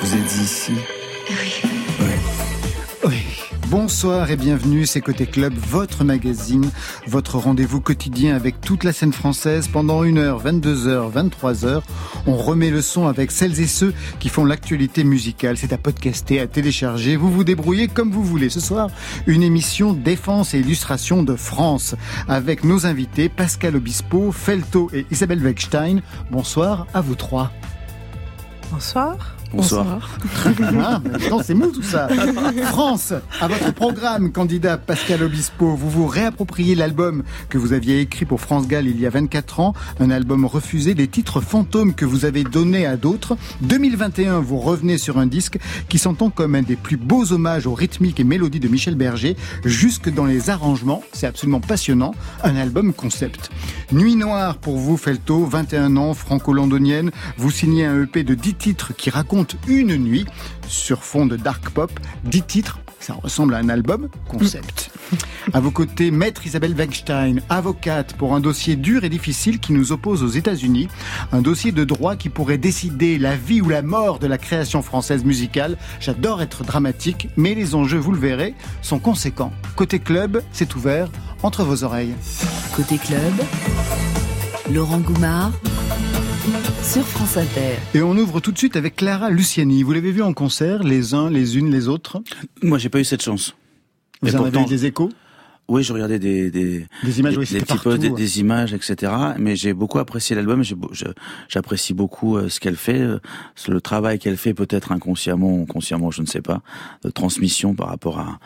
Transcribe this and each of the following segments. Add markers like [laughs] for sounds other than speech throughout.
Vous êtes ici. Oui. Bonsoir et bienvenue, c'est Côté Club, votre magazine, votre rendez-vous quotidien avec toute la scène française pendant 1h, 22h, 23h. On remet le son avec celles et ceux qui font l'actualité musicale. C'est à podcaster, à télécharger. Vous vous débrouillez comme vous voulez. Ce soir, une émission défense et illustration de France avec nos invités Pascal Obispo, Felto et Isabelle Wegstein. Bonsoir à vous trois. Bonsoir. Bonsoir. Ah, maintenant, c'est mou tout ça. France, à votre programme, candidat Pascal Obispo, vous vous réappropriez l'album que vous aviez écrit pour France Gall il y a 24 ans, un album refusé, des titres fantômes que vous avez donnés à d'autres. 2021, vous revenez sur un disque qui s'entend comme un des plus beaux hommages aux rythmiques et mélodies de Michel Berger, jusque dans les arrangements. C'est absolument passionnant. Un album concept. Nuit Noire pour vous, Felto, 21 ans, franco-londonienne. Vous signez un EP de 10 titres qui une nuit sur fond de dark pop. 10 titres, ça ressemble à un album concept. [laughs] À vos côtés, maître Isabelle Wegstein, avocate pour un dossier dur et difficile qui nous oppose aux États-Unis. Un dossier de droit qui pourrait décider la vie ou la mort de la création française musicale. J'adore être dramatique, mais les enjeux, vous le verrez, sont conséquents. Côté club, c'est ouvert entre vos oreilles. Côté club, Laurent Goumard sur France Inter. Et on ouvre tout de suite avec Clara Luciani. Vous l'avez vu en concert, les uns, les unes, les autres? Moi, j'ai pas eu cette chance. Vous Et en pourtant- des échos? Oui, je regardais des des, Des images, des, oui, des partout. posts, des, des images, etc. Mais j'ai beaucoup apprécié l'album. J'apprécie beaucoup euh, ce qu'elle fait, euh, le travail qu'elle fait, peut-être inconsciemment ou consciemment, je ne sais pas, de transmission par rapport à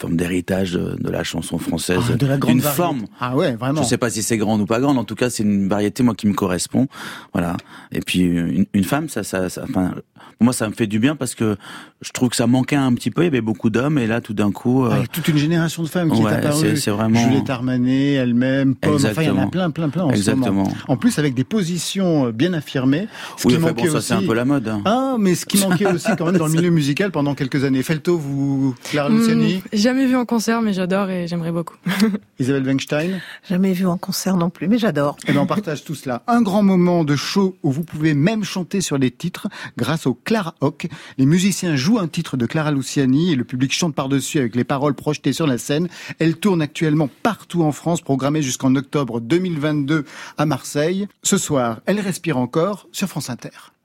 forme d'héritage de, de la chanson française, Ah, de la grande variété. forme. Ah ouais, vraiment. Je sais pas si c'est grande ou pas grande. En tout cas, c'est une variété moi qui me correspond. Voilà. Et puis une, une femme, ça, ça, ça, enfin, pour moi, ça me fait du bien parce que je trouve que ça manquait un petit peu. Il y avait beaucoup d'hommes et là, tout d'un coup, euh, Ah, il y a toute une génération de femmes qui Ouais, est apparue. c'est- c'est vraiment- Juliette Armanet, elle-même, Pomme, enfin il y en a plein, plein, plein en ce Exactement. moment. En plus avec des positions euh, bien affirmées. Ce oui, qui enfin, manquait bon, ça c'est un peu la mode. hein. Ah, mais ce qui manquait aussi quand même dans le milieu musical pendant quelques années. Felto, vous, Clara Luciani, Hmm, jamais vu en concert, mais j'adore et j'aimerais beaucoup. [laughs] Isabelle Weinstein. Jamais vu en concert non plus, mais j'adore. Et ben on partage tout cela. Un grand moment de show où vous pouvez même chanter sur les titres grâce au Clara Hock. Les musiciens jouent un titre de Clara Luciani et le public chante par-dessus avec les paroles projetées sur la scène. Elle tourne actuellement partout en France, programmée jusqu'en octobre 2022 à Marseille. Ce soir, elle respire encore sur France Inter.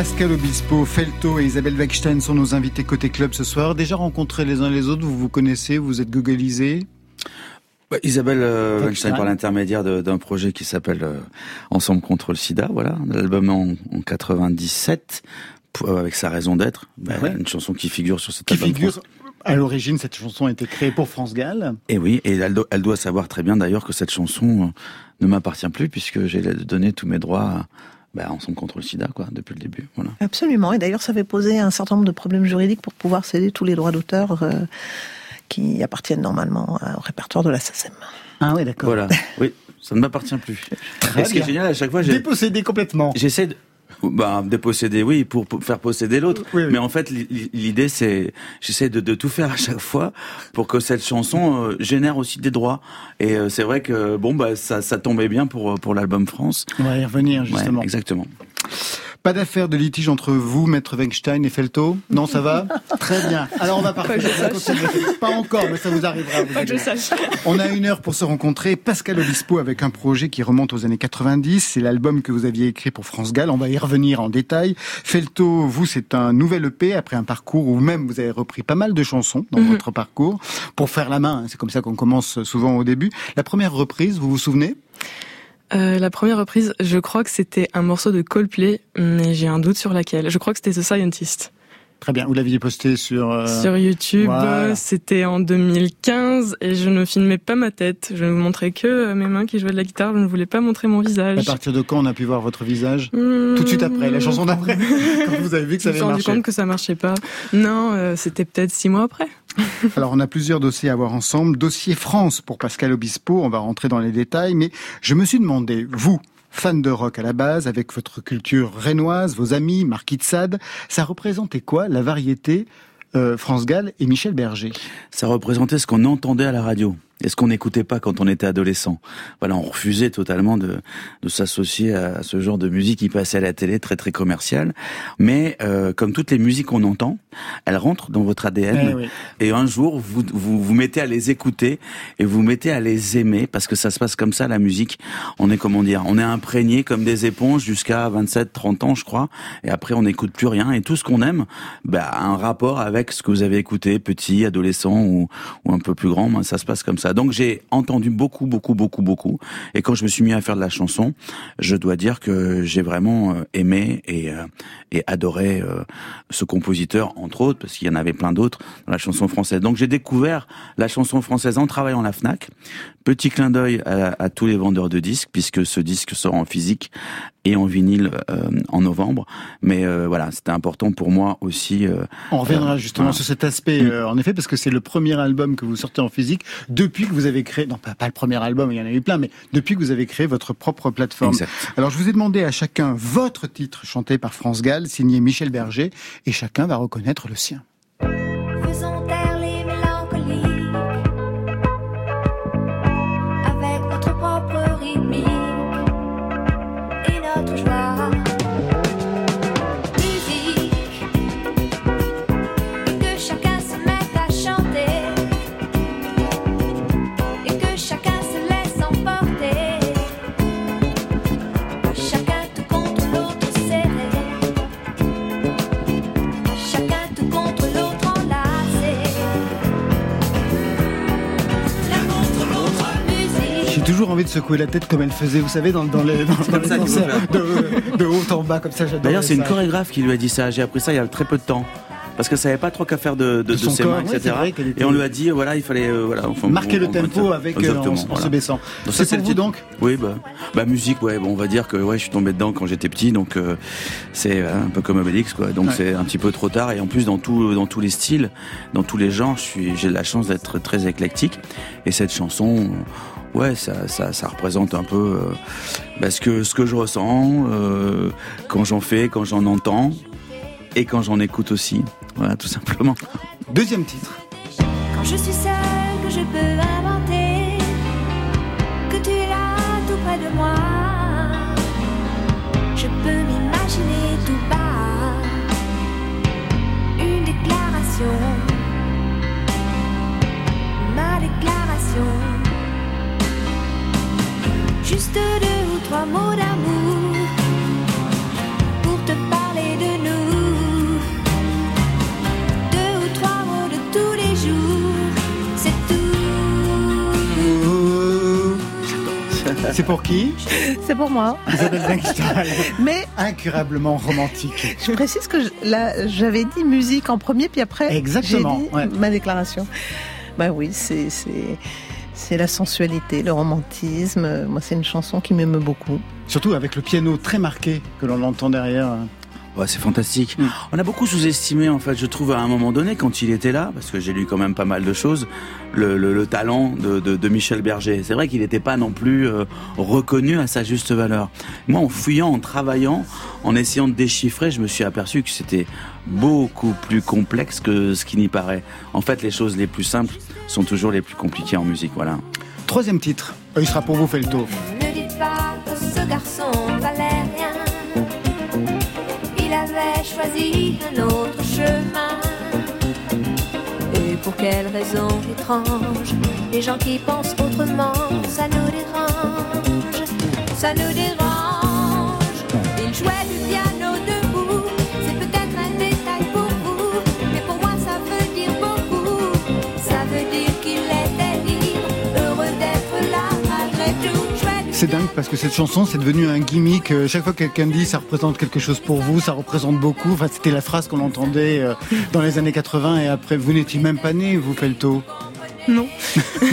Pascal Obispo, Felto et Isabelle Wegstein sont nos invités côté club ce soir. Déjà rencontrés les uns les autres, vous vous connaissez, vous êtes googlisés Bah, Isabelle euh, Weinstein. Par l'intermédiaire d'un projet qui s'appelle euh, Ensemble contre le sida, voilà, l'album en, en 97 pour- euh, avec sa raison d'être, bah, Ouais. une chanson qui figure sur cet qui album. figure à l'origine, cette chanson a été créée pour France Gall. Et oui, et elle, do- elle doit savoir très bien d'ailleurs que cette chanson euh, ne m'appartient plus puisque j'ai donné tous mes droits à, bah, Ensemble contre le sida, quoi, depuis le début, voilà. Absolument. Et d'ailleurs, ça avait posé un certain nombre de problèmes juridiques pour pouvoir céder tous les droits d'auteur euh, qui appartiennent normalement au répertoire de la SACEM. Ah oui, d'accord. Voilà, [laughs] oui, ça ne m'appartient plus. Très et ce qui est génial, à chaque fois, j'ai- Dépossédé complètement. J'essaie de bah, déposséder, oui, pour, pour faire posséder l'autre. Oui, oui. Mais en fait, li- li- l'idée, c'est, j'essaie de, de tout faire à chaque fois pour que cette chanson euh, génère aussi des droits. Et euh, c'est vrai que bon, bah, ça, ça tombait bien pour pour l'album France. On va y revenir Ouais, justement. exactement. Pas d'affaire de litige entre vous, Maître Weinstein et Felto Non, ça va? [laughs] Très bien. Alors on va partir. Pas encore, mais ça vous arrivera. vous Pas que je allez voir. sache. On a une heure pour se rencontrer. Pascal Obispo avec un projet qui remonte aux années 90. C'est l'album que vous aviez écrit pour France Gall. On va y revenir en détail. Felto, vous, c'est un nouvel EP après un parcours où même vous avez repris pas mal de chansons dans Mhm. votre parcours pour faire la main. hein. C'est comme ça qu'on commence souvent au début. La première reprise, vous vous souvenez? Euh, la première reprise, je crois que c'était un morceau de Coldplay, mais j'ai un doute sur laquelle. Je crois que c'était The Scientist. Très bien. Vous l'aviez posté sur. euh, Sur YouTube, voilà. c'était en 2015 et je ne filmais pas ma tête. Je ne vous montrais que euh, mes mains qui jouaient de la guitare. Je ne voulais pas montrer mon À visage. partir de quand on a pu voir votre visage? Mmh. Tout de suite après, la chanson d'après, [laughs] quand vous avez vu que ça Je me avait suis rendu marché. compte que ça marchait pas. Non, euh, c'était peut-être six mois après. [laughs] Alors, on a plusieurs dossiers à voir ensemble. Dossier France pour Pascal Obispo, on va rentrer dans les détails, mais je me suis demandé, vous, fan de rock à la base, avec votre culture rénoise, vos amis, Marquis de Sade, ça représentait quoi la variété euh, France Gall et Michel Berger? Ça représentait ce qu'on entendait à la radio et ce qu'on n'écoutait pas quand on était adolescent? Voilà, on refusait totalement de, de s'associer à ce genre de musique qui passait à la télé, très très commerciale. Mais euh, comme toutes les musiques qu'on entend, elles rentrent dans votre ADN. Eh oui. Et un jour, vous, vous vous mettez à les écouter et vous mettez à les aimer parce que ça se passe comme ça, la musique. On est, comment dire, on est imprégné comme des éponges jusqu'à 27, 30 ans, je crois. Et après, on n'écoute plus rien. Et tout ce qu'on aime, bah, a un rapport avec ce que vous avez écouté, petit, adolescent ou, ou un peu plus grand. Ben, ça se passe comme ça. Donc, j'ai entendu beaucoup, beaucoup, beaucoup, beaucoup. Et quand je me suis mis à faire de la chanson, je dois dire que j'ai vraiment euh, aimé et, euh, adoré euh, ce compositeur, entre autres, parce qu'il y en avait plein d'autres dans la chanson française. Donc j'ai découvert la chanson française en travaillant à la FNAC. Petit clin d'œil à tous les vendeurs de disques, puisque ce disque sort en physique et en vinyle euh, en novembre. Mais euh, voilà, c'était important pour moi aussi. euh, On reviendra Euh, justement voilà. sur cet aspect, euh, en effet, parce que c'est le premier album que vous sortez en physique depuis que vous avez créé, non pas, pas le premier album, il y en a eu plein, mais depuis que vous avez créé votre propre plateforme. exact. Alors je vous ai demandé à chacun votre titre chanté par France Gall, signé Michel Berger, et chacun va reconnaître le sien. Toujours envie de secouer la tête comme elle faisait, vous savez, dans, dans les, dans, dans les concerts, de, de haut en bas, comme ça. D'ailleurs, c'est une chorégraphe qui lui a dit ça. J'ai appris ça il y a très peu de temps. Parce qu'elle savait pas trop qu'à faire de, de, De de son ses corps, mains, ouais, etc. était- Et on lui a dit, voilà, il fallait, euh, voilà, enfin, Marquer on- le on- tempo on- avec, euh, en, se baissant. C'est pour le vous donc Oui, bah, bah musique, ouais, bon, on va dire que ouais, je suis tombé dedans quand j'étais petit, donc euh, c'est un peu comme Obélix, quoi. Donc Ouais. c'est un petit peu trop tard. Et en plus, dans tout, dans tous les styles, dans tous les genres, j'ai la chance d'être très éclectique. Et cette chanson, euh, ouais, ça, ça, ça représente un peu euh, bah, ce que, ce que je ressens euh, quand j'en fais, quand j'en entends et quand j'en écoute aussi. Voilà, tout simplement. Deuxième titre. Quand je suis seule, Juste deux ou trois mots d'amour pour te parler de nous. Deux ou trois mots de tous les jours, c'est tout. C'est pour qui C'est pour moi. Isabelle. [laughs] Mais Incurablement romantique. je précise que je- là, j'avais dit musique en premier, puis après, Exactement, j'ai dit ouais. ma déclaration. Bah oui, c'est c'est c'est la sensualité, le romantisme. Moi, c'est une chanson qui m'aime beaucoup. Surtout avec le piano très marqué que l'on entend derrière. Ouais, c'est fantastique. Mm. On a beaucoup sous-estimé, en fait, je trouve, à un moment donné, quand il était là, parce que j'ai lu quand même pas mal de choses, le, le- le talent de, de- de Michel Berger. C'est vrai qu'il n'était pas non plus euh, reconnu à sa juste valeur. Moi, en fouillant, en travaillant, en essayant de déchiffrer, je me suis aperçu que c'était beaucoup plus complexe que ce qui n'y paraît. En fait, les choses les plus simples sont toujours les plus compliquées en musique, voilà. Troisième titre. Il sera pour vous, fait choisi un autre chemin. Et pour quelle raison étrange Les gens qui pensent autrement, ça nous dérange. Ça nous dérange. C'est dingue parce que cette chanson, c'est devenu un gimmick. Euh, Chaque fois que quelqu'un dit ça représente quelque chose pour vous, ça représente beaucoup. Enfin, c'était la phrase qu'on entendait euh, [laughs] dans les années 80 et après, vous n'étiez même pas né, vous, Felto. Non.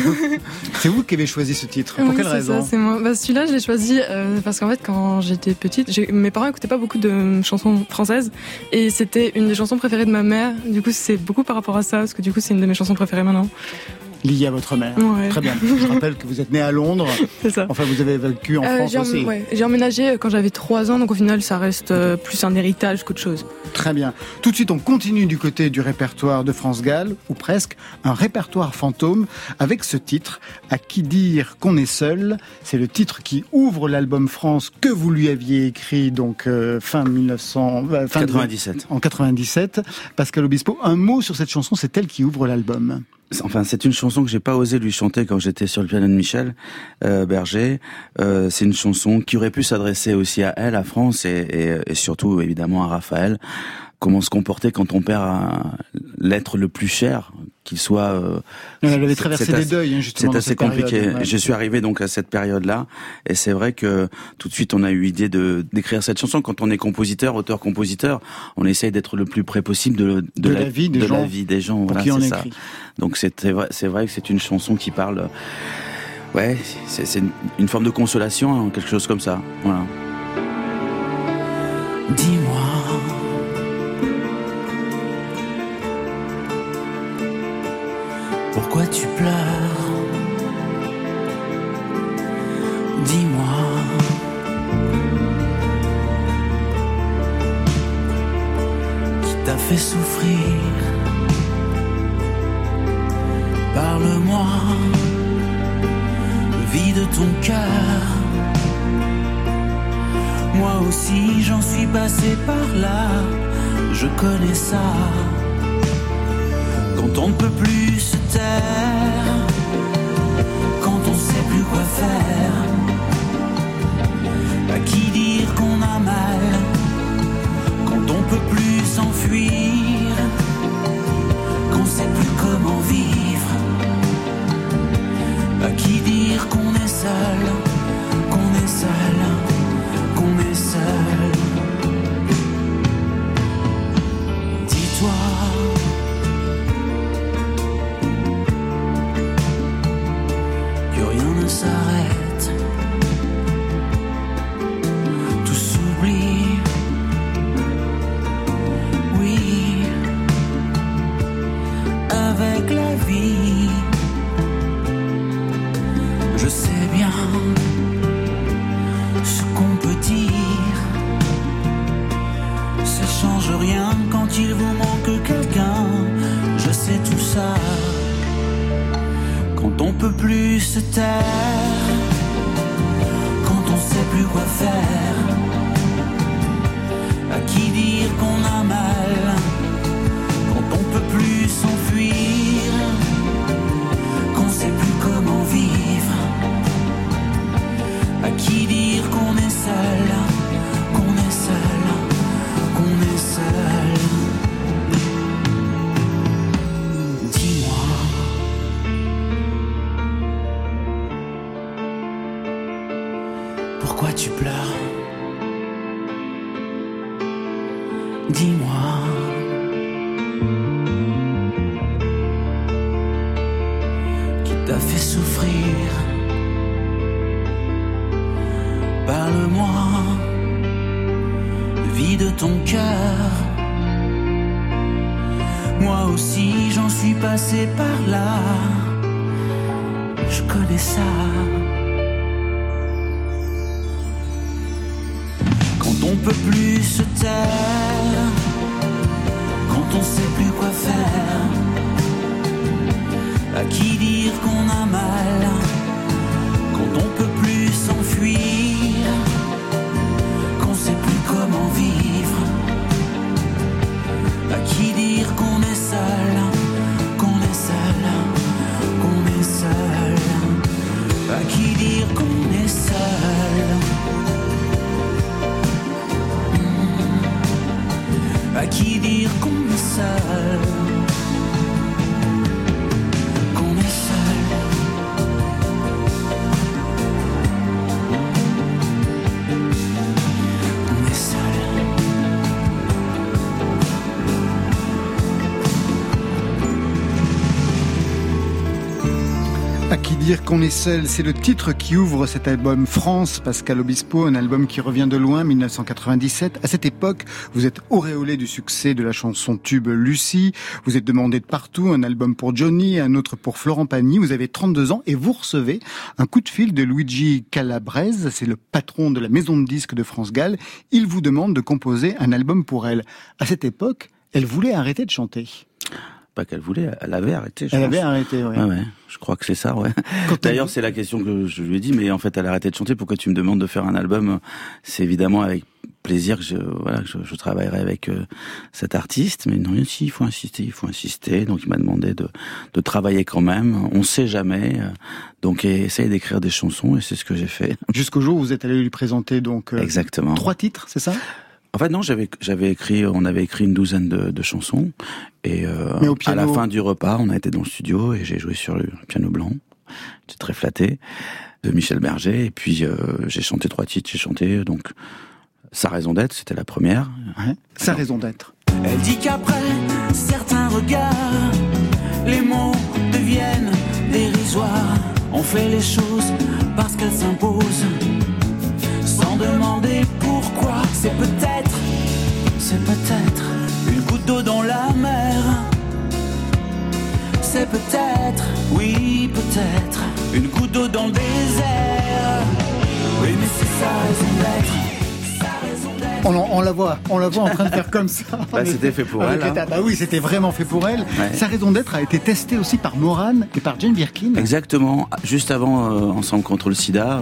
[laughs] C'est vous qui avez choisi ce titre. Pour Oui, quelle raison c'est moi. Bah, celui-là, je l'ai choisi euh, parce qu'en fait, quand j'étais petite, mes parents écoutaient pas beaucoup de chansons françaises et c'était une des chansons préférées de ma mère. Du coup, c'est beaucoup par rapport à ça parce que du coup, c'est une de mes chansons préférées maintenant. Lié à votre mère. Ouais. Très bien. Je rappelle que vous êtes né à Londres. [laughs] C'est ça. Enfin, vous avez vécu en Euh, France j'ai, aussi. ouais, j'ai emménagé euh, quand j'avais 3 ans, donc au final, ça reste euh, plus un héritage qu'autre chose. Très bien. Tout de suite, on continue du côté du répertoire de France Gall, ou presque, un répertoire fantôme, avec ce titre, À qui dire qu'on est seul? C'est le titre qui ouvre l'album France que vous lui aviez écrit, donc, euh, fin 1900, euh, fin de- 97. en 97. Pascal Obispo, un mot sur cette chanson, c'est elle qui ouvre l'album. Enfin, c'est une chanson que j'ai pas osé lui chanter quand j'étais sur le piano de Michel euh, Berger. Euh, c'est une chanson qui aurait pu s'adresser aussi à elle, à France, et, et- et surtout évidemment à Raphaël. Comment se comporter quand on perd l'être le plus cher, qu'il soit. euh, Elle avait c'est- traversé c'est des assez- deuils, hein, justement. C'est assez cette période, compliqué. ouais. Je suis arrivé donc à cette période-là, et c'est vrai que tout de suite on a eu idée de d'écrire cette chanson. Quand on est compositeur, auteur-compositeur, on essaye d'être le plus près possible de, De la vie des de gens la vie des gens. Pour Voilà, qui on c'est ça. écrit. Donc c'est c'est vrai, c'est vrai que c'est une chanson qui parle. Ouais, c'est c'est une, une forme de consolation, hein, quelque chose comme ça. Voilà. Pourquoi tu pleures Dis-moi. Qui t'a fait souffrir Parle-moi. Vide ton cœur. Moi aussi j'en suis passé par là, je connais ça. Quand on ne peut plus se taire, quand on sait plus quoi faire, à qui dire qu'on a mal, quand on peut plus s'enfuir, qu'on sait plus comment vivre, à qui dire qu'on est seul. qu'on est seul, qu'on est seul? Dis-toi. On peut plus se taire, quand on sait plus quoi faire, à qui dire qu'on a mal, quand on peut plus s'enfuir, qu'on sait plus comment vivre, à qui dire qu'on À qui dire qu'on est seul, c'est le titre qui ouvre cet album France, Pascal Obispo, un album qui revient de loin, 1997. À cette époque, vous êtes auréolé du succès de la chanson tube Lucie, vous êtes demandé de partout, un album pour Johnny, un autre pour Florent Pagny, vous avez 32 ans et vous recevez un coup de fil de Luigi Calabrese, c'est le patron de la maison de disques de France Gall. Il vous demande de composer un album pour elle. À cette époque, elle voulait arrêter de chanter. Pas qu'elle voulait, elle avait arrêté. Je Elle pense. avait arrêté, oui. Ouais, je crois que c'est ça, ouais. D'ailleurs, c'est la question que je lui ai dit, mais en fait, elle a arrêté de chanter. Pourquoi tu me demandes de faire un album? C'est évidemment avec plaisir que je, voilà, que je, je travaillerai avec euh, cet artiste. Mais non, si, il faut insister, il faut insister. Donc, il m'a demandé de, de travailler quand même. On sait jamais. Donc, essaye d'écrire des chansons, et c'est ce que j'ai fait. Jusqu'au jour où vous êtes allé lui présenter donc euh, Exactement. trois titres, c'est ça? En fait, non, j'avais j'avais écrit, on avait écrit une douzaine de, de chansons, et euh, Mais au à la fin du repas, on a été dans le studio et j'ai joué sur le piano blanc. J'étais très flatté de Michel Berger, et puis euh, j'ai chanté trois titres. J'ai chanté donc sa raison d'être, c'était la première. Ouais. Sa raison d'être. Elle dit qu'après certains regards, les mots deviennent dérisoires. On fait les choses parce qu'elles s'imposent, sans demander pourquoi. C'est peut-être, c'est peut-être une goutte d'eau dans la mer. C'est peut-être, oui peut-être, une goutte d'eau dans le désert. Oui mais c'est sa raison d'être. Sa raison d'être. On, on la voit, on la voit en train de faire comme ça. [laughs] Bah, c'était fait pour elle, hein. Bah oui, c'était vraiment fait pour elle. Ouais. Sa raison d'être a été testée aussi par Morane et par Jane Birkin. Exactement. Juste avant euh, Ensemble contre le SIDA, euh,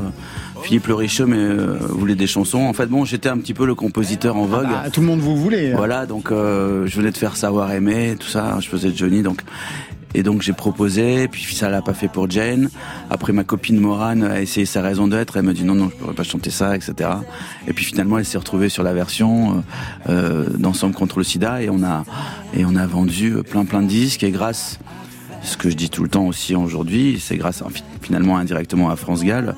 Philippe Le Richeux mais, euh, voulait des chansons. En fait, bon, j'étais un petit peu le compositeur en vogue. Ah, tout le monde vous voulait. Voilà, donc euh, je venais de faire savoir aimer, tout ça. Je faisais Johnny, donc et donc j'ai proposé. Puis ça l'a pas fait pour Jane. Après ma copine Morane a essayé sa raison d'être. Elle m'a dit non non, je pourrais pas chanter ça, etc. Et puis finalement, elle s'est retrouvée sur la version euh, euh, d'Ensemble contre le SIDA et on a et on a vendu plein plein de disques. Et grâce ce que je dis tout le temps aussi aujourd'hui, c'est grâce à- finalement indirectement à France Gall,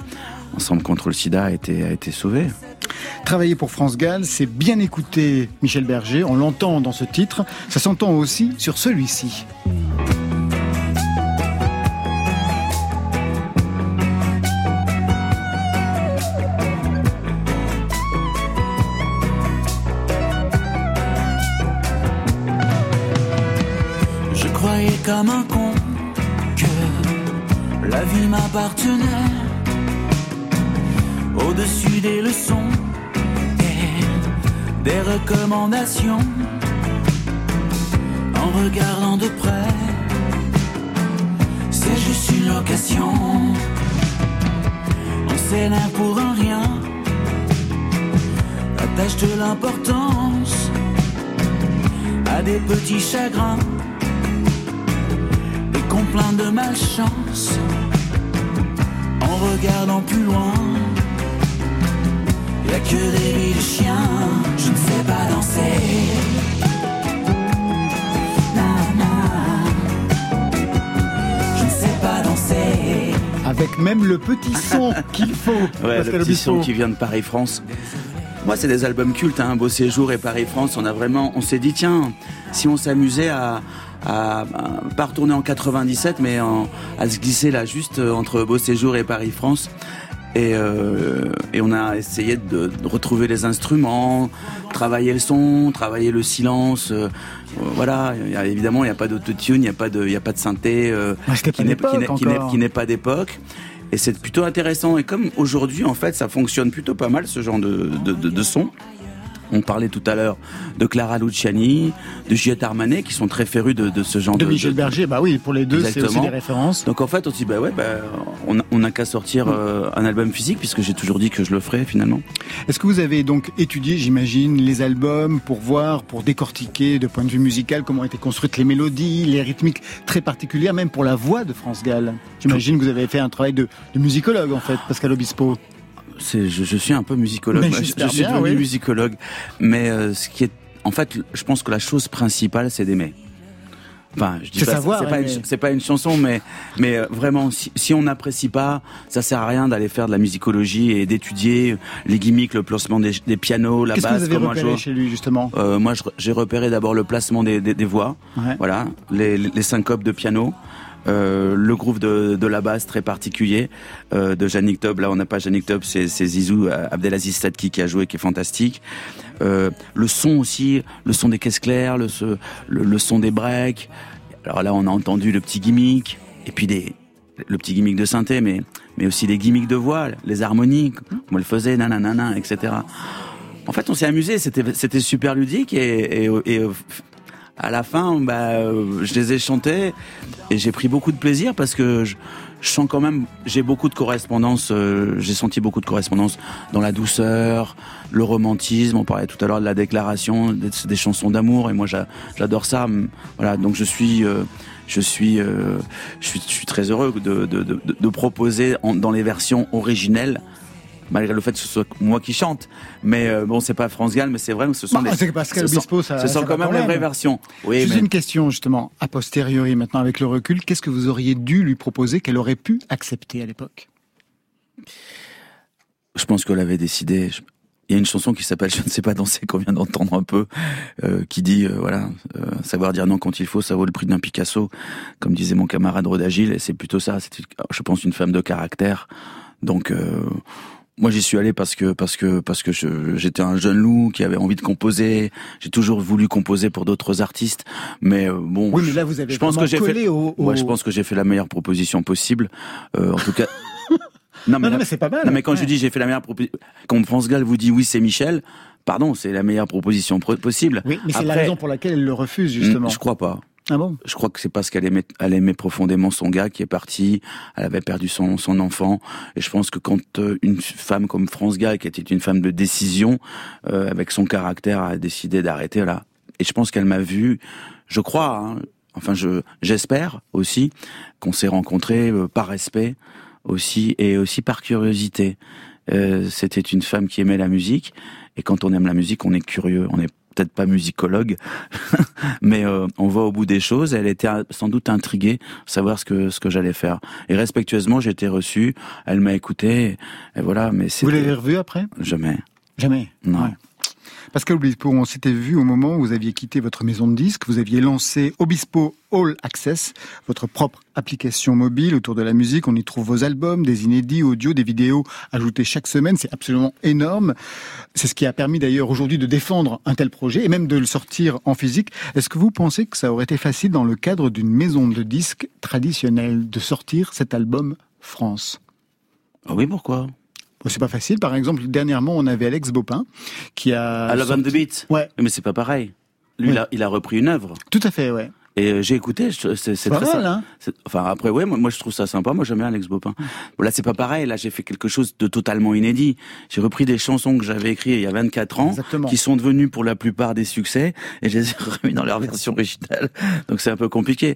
Ensemble contre le sida a été, a été sauvé. Travailler pour France Gall, c'est bien écouter Michel Berger, on l'entend dans ce titre, ça s'entend aussi sur celui-ci. Je croyais comme un con que la vie m'appartenait au-dessus des leçons et des recommandations. En regardant de près, c'est juste une location. On s'énerve pour un rien, attache de l'importance à des petits chagrins qu'on plein de malchance en regardant plus loin. Y a que des de je ne sais pas danser. Na, na. Je ne sais pas danser. Avec même le petit son [laughs] qu'il faut. Ouais, le petit son qui vient de Paris-France. Moi, c'est des albums cultes, hein, Beau Séjour et Paris-France. On a vraiment, on s'est dit, tiens, si on s'amusait à, à, à pas retourner en 97, mais en- à se glisser là, juste euh, entre Beau Séjour et Paris-France. Et, euh, et on a essayé de, de retrouver les instruments, travailler le son, travailler le silence. euh, voilà, Il y a- évidemment, il n'y a pas d'autotune, il n'y a pas de, il y a pas de synthé euh, qui n'est pas d'époque. Et c'est plutôt intéressant. Et comme aujourd'hui, en fait, ça fonctionne plutôt pas mal, ce genre de, de, de son. On parlait tout à l'heure de Clara Luciani, de Juliette Armanet, qui sont très férus de, de ce genre De de... Michel de- Berger, bah oui, pour les deux, c'est aussi des références. Donc en fait, on se dit, bah ouais, bah, on n'a qu'à sortir euh, un album physique, puisque j'ai toujours dit que je le ferais finalement. Est-ce que vous avez donc étudié, j'imagine, les albums pour voir, pour décortiquer de point de vue musical comment étaient construites les mélodies, les rythmiques très particulières, même pour la voix de France Gall? J'imagine que vous avez fait un travail de, de musicologue, en fait, Pascal Obispo. Je, je suis un peu musicologue. Mais je, suis bien, devenu oui. musicologue. Mais euh, ce qui est, en fait, je pense que la chose principale, c'est d'aimer. Enfin, je dis pas, savoir c'est pas, une, c'est pas une chanson, mais, mais euh, vraiment, si, si on n'apprécie pas, ça sert à rien d'aller faire de la musicologie et d'étudier les gimmicks, le placement des, des pianos, la Qu'est-ce que vous basse, avez comment repéré chez lui, justement? Euh, moi, je- j'ai repéré d'abord le placement des, des, des voix, Ouais. voilà, les, les syncopes de piano, euh, le groove de, de la basse très particulier euh, de Yannick Tob. Là, on n'a pas Yannick Tob, c'est Zizou euh, Abdelaziz Sadki qui a joué, qui est fantastique. Euh, le son aussi, le son des caisses claires, le, le, le son des breaks. Alors là, on a entendu le petit gimmick, et puis des, le petit gimmick de synthé, mais, mais aussi des gimmicks de voix, les harmonies, comme le faisait, nanana, etc. En fait, on s'est amusé, c'était super ludique et, et, et, à la fin, bah, euh, je les ai chantés et j'ai pris beaucoup de plaisir parce que je, je sens quand même, j'ai beaucoup de correspondance, euh, j'ai senti beaucoup de correspondance dans la douceur, le romantisme. On parlait tout à l'heure de la déclaration, des, des chansons d'amour et moi j'a- j'adore ça. Voilà, donc je suis, euh, je suis, euh, je suis, je suis très heureux de, de, de, de proposer en- dans les versions originelles malgré le fait que ce soit moi qui chante. Mais euh, bon, c'est pas France Gall, mais c'est vrai que ce sont Bah, des. c'est que Pascal ce sont- ça- Ce ça sont quand même les vraies versions. Oui, Juste mais une question, justement, a posteriori, maintenant, avec le recul, qu'est-ce que vous auriez dû lui proposer qu'elle aurait pu accepter à l'époque? Je pense qu'elle avait décidé. je- Il y a une chanson qui s'appelle Je ne sais pas danser qu'on vient d'entendre un peu, euh, qui dit euh, voilà, euh, savoir dire non quand il faut, ça vaut le prix d'un Picasso, comme disait mon camarade Rodagil. Et c'est plutôt ça. C'est, je pense, une femme de caractère. Donc euh, moi j'y suis allé parce que parce que parce que je- j'étais un jeune loup qui avait envie de composer. J'ai toujours voulu composer pour d'autres artistes, mais euh, bon. Oui, mais là, vous avez je pense que j'ai fait. au... au- Ouais, je pense que j'ai fait la meilleure proposition possible. Euh, en tout cas. [laughs] Non, non, la- mais c'est pas mal. non mais quand Ouais. je dis j'ai fait la meilleure proposition, quand France Gall vous dit oui c'est Michel, pardon c'est la meilleure proposition pro- possible. Oui, mais c'est la raison pour laquelle elle le refuse, justement. mm, Je crois pas. Ah bon? Je crois que c'est parce qu'elle aimait, elle aimait profondément son gars qui est parti. Elle avait perdu son, son enfant. Et je pense que quand euh, une femme comme France Gall, qui était une femme de décision, euh, avec son caractère, a décidé d'arrêter là. Et je pense qu'elle m'a vu. Je crois. hein, enfin, je j'espère aussi qu'on s'est rencontrés euh, par respect aussi et aussi par curiosité. Euh, C'était une femme qui aimait la musique. Et quand on aime la musique, on est curieux. On est peut-être pas musicologue, [laughs] mais euh, on va au bout des choses. Elle était sans doute intriguée, savoir ce que ce que j'allais faire. Et respectueusement, j'ai été reçu. Elle m'a écouté. Et voilà. Mais Vous l'avez revu après? Jamais. Jamais. Non. Ouais. Pascal Obispo, on s'était vu au moment où vous aviez quitté votre maison de disques, vous aviez lancé Obispo All Access, votre propre application mobile autour de la musique. On y trouve vos albums, des inédits, audio, des vidéos ajoutés chaque semaine. C'est absolument énorme. C'est ce qui a permis d'ailleurs aujourd'hui de défendre un tel projet et même de le sortir en physique. Est-ce que vous pensez que ça aurait été facile dans le cadre d'une maison de disques traditionnelle de sortir cet album France? Ah oui, pourquoi? C'est pas facile. Par exemple, dernièrement, on avait Alex Bopin qui a. À and sorti- the Beat. Ouais, Mais c'est pas pareil. Lui, il, a, il a repris une œuvre. tout à fait, ouais. Et euh, j'ai écouté, c'est pas mal, hein Enfin après ouais, moi, moi, je trouve ça sympa. Moi j'aime bien Alex Bopin. Bon, là c'est pas pareil. Là j'ai fait quelque chose de totalement inédit. J'ai repris des chansons que j'avais écrites il y a 24 ans, Exactement. qui sont devenues pour la plupart des succès, et je les ai [laughs] remis dans leur version originale. Donc c'est un peu compliqué.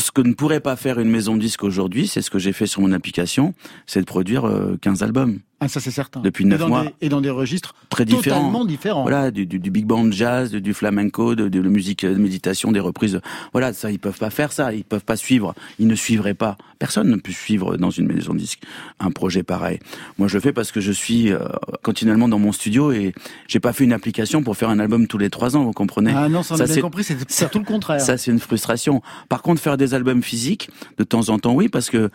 Ce que ne pourrait pas faire une maison de disque aujourd'hui, c'est ce que j'ai fait sur mon application, c'est de produire euh, 15 albums Ah, ça c'est certain. Depuis neuf mois. des- et dans des registres très différents. totalement différents. Voilà, du, du, du big band jazz, du, du flamenco, de, de la musique de méditation, des reprises. Voilà, ça, ils peuvent pas faire ça. Ils peuvent pas suivre. Ils ne suivraient pas. Personne ne peut suivre dans une maison de disque un projet pareil. Moi, je le fais parce que je suis euh, continuellement dans mon studio et j'ai pas fait une application pour faire un album tous les trois ans. Vous comprenez Ah non, ça Ça, a bien compris, c'est tout le contraire. Ça, c'est une frustration. Par contre, faire des albums physiques, de temps en temps, oui, parce que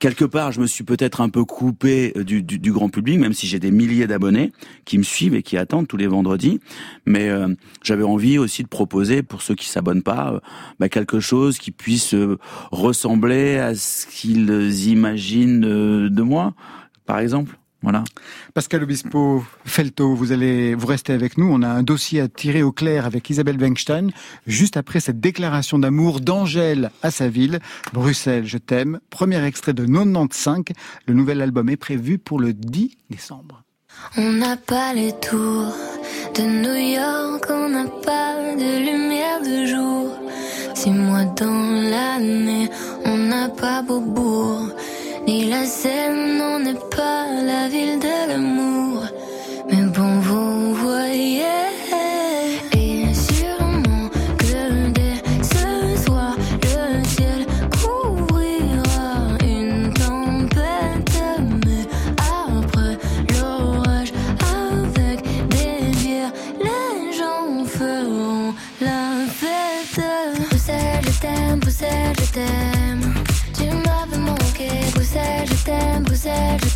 quelque part, je me suis peut-être un peu coupé euh, du, du, du grand public, même si j'ai des milliers d'abonnés qui me suivent et qui attendent tous les vendredis. Mais euh, j'avais envie aussi de proposer, pour ceux qui s'abonnent pas, euh, bah, quelque chose qui puisse euh, ressembler à ce qu'ils imaginent de moi, par exemple. Voilà. Pascal Obispo, Felto, vous allez, vous restez avec nous. On a un dossier à tirer au clair avec Isabelle Weinstein, juste après cette déclaration d'amour d'Angèle à sa ville, Bruxelles, je t'aime. Premier extrait de 95. Le nouvel album est prévu pour le 10 décembre. On n'a pas les tours de New York, on n'a pas de lumière de jour. Six mois dans l'année, on n'a pas Beaubourg, ni la Seine, on n'est pas la ville de l'amour.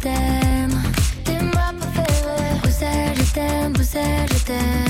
T'aime. T'es ma préférée, Bruxelles, je t'aime, je t'aime.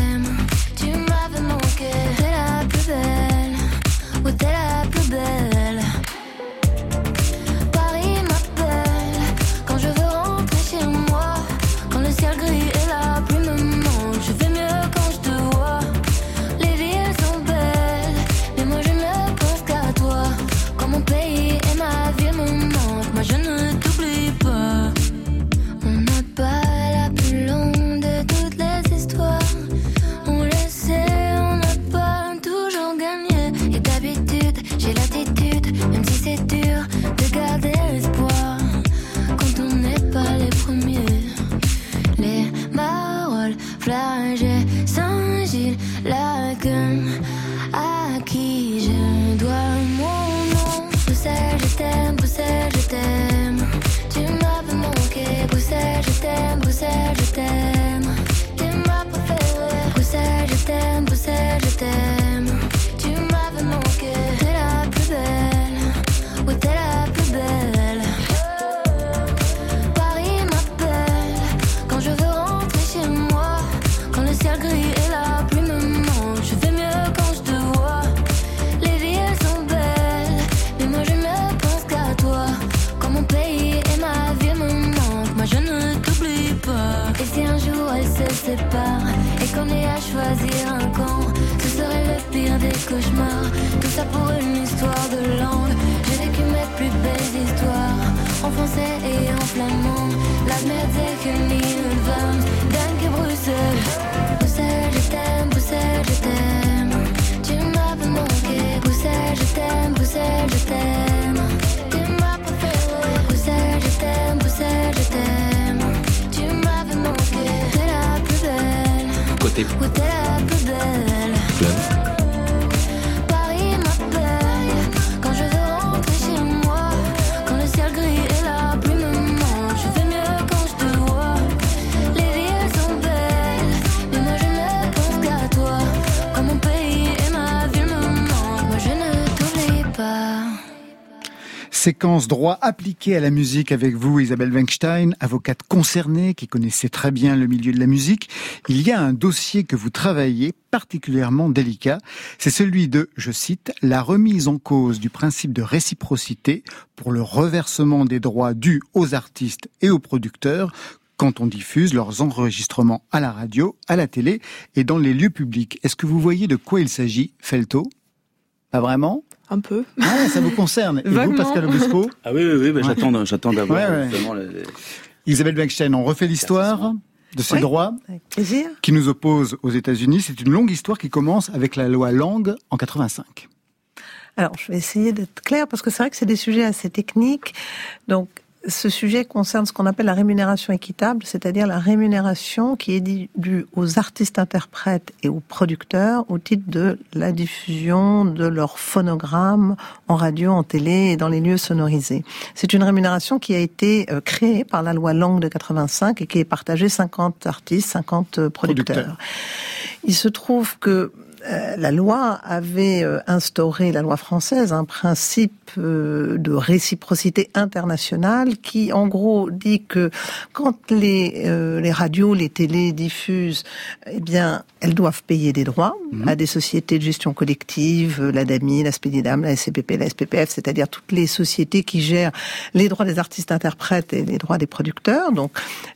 Droit appliqué à la musique avec vous, Isabelle Weinstein, avocate concernée qui connaissait très bien le milieu de la musique. Il y a un dossier que vous travaillez particulièrement délicat. C'est celui de, je cite, la remise en cause du principe de réciprocité pour le reversement des droits dus aux artistes et aux producteurs quand on diffuse leurs enregistrements à la radio, à la télé et dans les lieux publics. Est-ce que vous voyez de quoi il s'agit, Felto? Pas vraiment Un peu. Ah, ça vous concerne. Et vous. Pascal Obispo Ah oui, oui, oui, bah, j'attends, j'attends d'avoir Ouais, les- Isabelle Weinstein, on refait l'histoire de ces Oui. droits Avec plaisir. qui nous opposent aux États-Unis. C'est une longue histoire qui commence avec la loi Lang en 85. Alors, je vais essayer d'être claire parce que c'est vrai que c'est des sujets assez techniques. Donc, ce sujet concerne ce qu'on appelle la rémunération équitable, c'est-à-dire la rémunération qui est due aux artistes interprètes et aux producteurs au titre de la diffusion de leurs phonogrammes en radio, en télé et dans les lieux sonorisés. C'est une rémunération qui a été euh, créée par la loi Lang de 85 et qui est partagée 50 artistes, 50 euh, producteurs. Il se trouve que la loi avait euh, instauré, la loi française, un principe euh, de réciprocité internationale qui, en gros, dit que quand les, euh, les radios, les télés diffusent, eh bien, elles doivent payer des droits à des sociétés de gestion collective, euh, la DAMI, la SPDIDAM, la SCPP, la SPPF, c'est-à-dire toutes les sociétés qui gèrent les droits des artistes interprètes et les droits des producteurs. Donc,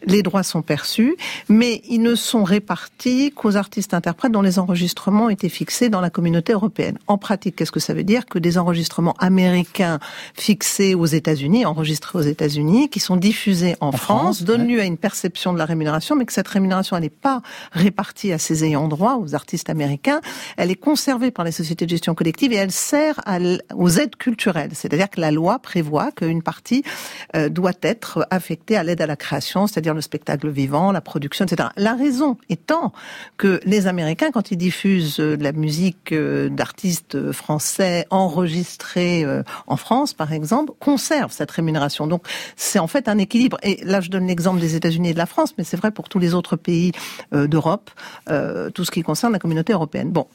les droits sont perçus, mais ils ne sont répartis qu'aux artistes interprètes dont les enregistrements étaient fixés dans la communauté européenne. En pratique, qu'est-ce que ça veut dire? Que des enregistrements américains fixés aux États-Unis, enregistrés aux États-Unis, qui sont diffusés en, France, France, donnent ouais. lieu à une perception de la rémunération, mais que cette rémunération, elle n'est pas répartie à ses ayants droit, aux artistes américains. Elle est conservée par les sociétés de gestion collective et elle sert à aux aides culturelles. C'est-à-dire que la loi prévoit qu'une partie euh, doit être affectée à l'aide à la création, c'est-à-dire le spectacle vivant, la production, etc. La raison étant que les Américains, quand ils diffusent de la musique euh, d'artistes français enregistrés euh, en France, par exemple, conservent cette rémunération. Donc, c'est en fait un équilibre. Et là, je donne l'exemple des États-Unis et de la France, mais c'est vrai pour tous les autres pays euh, d'Europe, tout ce qui concerne la communauté européenne. Bon.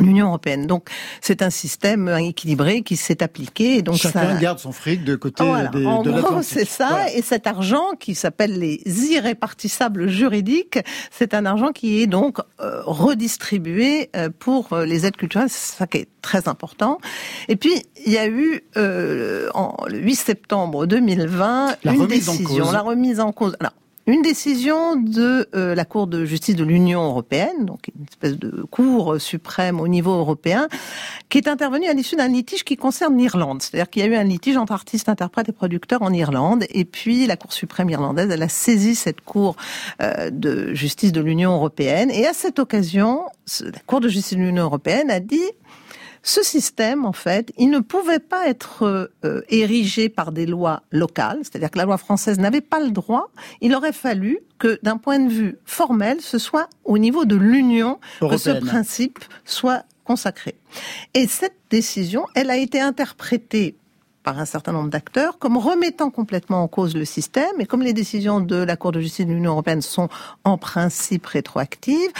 L'Union européenne. Donc, c'est un système équilibré qui s'est appliqué. Et donc, Chacun ça... garde son fric de côté Voilà. des, en de gros, c'est ça. Voilà. Et cet argent qui s'appelle les irrépartissables juridiques, c'est un argent qui est donc euh, redistribué euh, pour euh, les aides culturelles. C'est ça qui est très important. Et puis, il y a eu euh, en, le 8 septembre 2020 La une décision, la remise en cause. Alors, une décision de euh, la Cour de justice de l'Union européenne, donc une espèce de cour suprême au niveau européen, qui est intervenue à l'issue d'un litige qui concerne l'Irlande. C'est-à-dire qu'il y a eu un litige entre artistes, interprètes et producteurs en Irlande, et puis la Cour suprême irlandaise, elle a saisi cette Cour euh, de justice de l'Union européenne, et à cette occasion, la Cour de justice de l'Union européenne a dit ce système, en fait, il ne pouvait pas être euh, euh, érigé par des lois locales, c'est-à-dire que la loi française n'avait pas le droit. Il aurait fallu que, d'un point de vue formel, ce soit au niveau de l'Union que ce principe soit consacré. Et cette décision, elle a été interprétée par un certain nombre d'acteurs comme remettant complètement en cause le système et comme les décisions de la Cour de justice de l'Union européenne sont en principe rétroactives,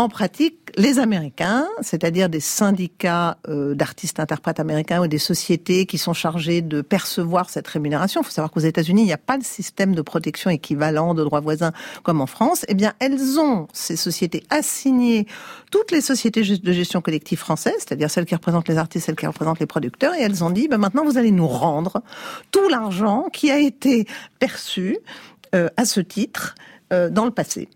en pratique, les Américains, c'est-à-dire des syndicats euh, d'artistes interprètes américains ou des sociétés qui sont chargées de percevoir cette rémunération, il faut savoir qu'aux États-Unis, il n'y a pas de système de protection équivalent de droit voisin comme en France, eh bien, elles ont, ces sociétés, assigné toutes les sociétés de gestion collective françaises, c'est-à-dire celles qui représentent les artistes, celles qui représentent les producteurs, et elles ont dit, ben maintenant, vous allez nous rendre tout l'argent qui a été perçu euh, à ce titre euh, dans le passé.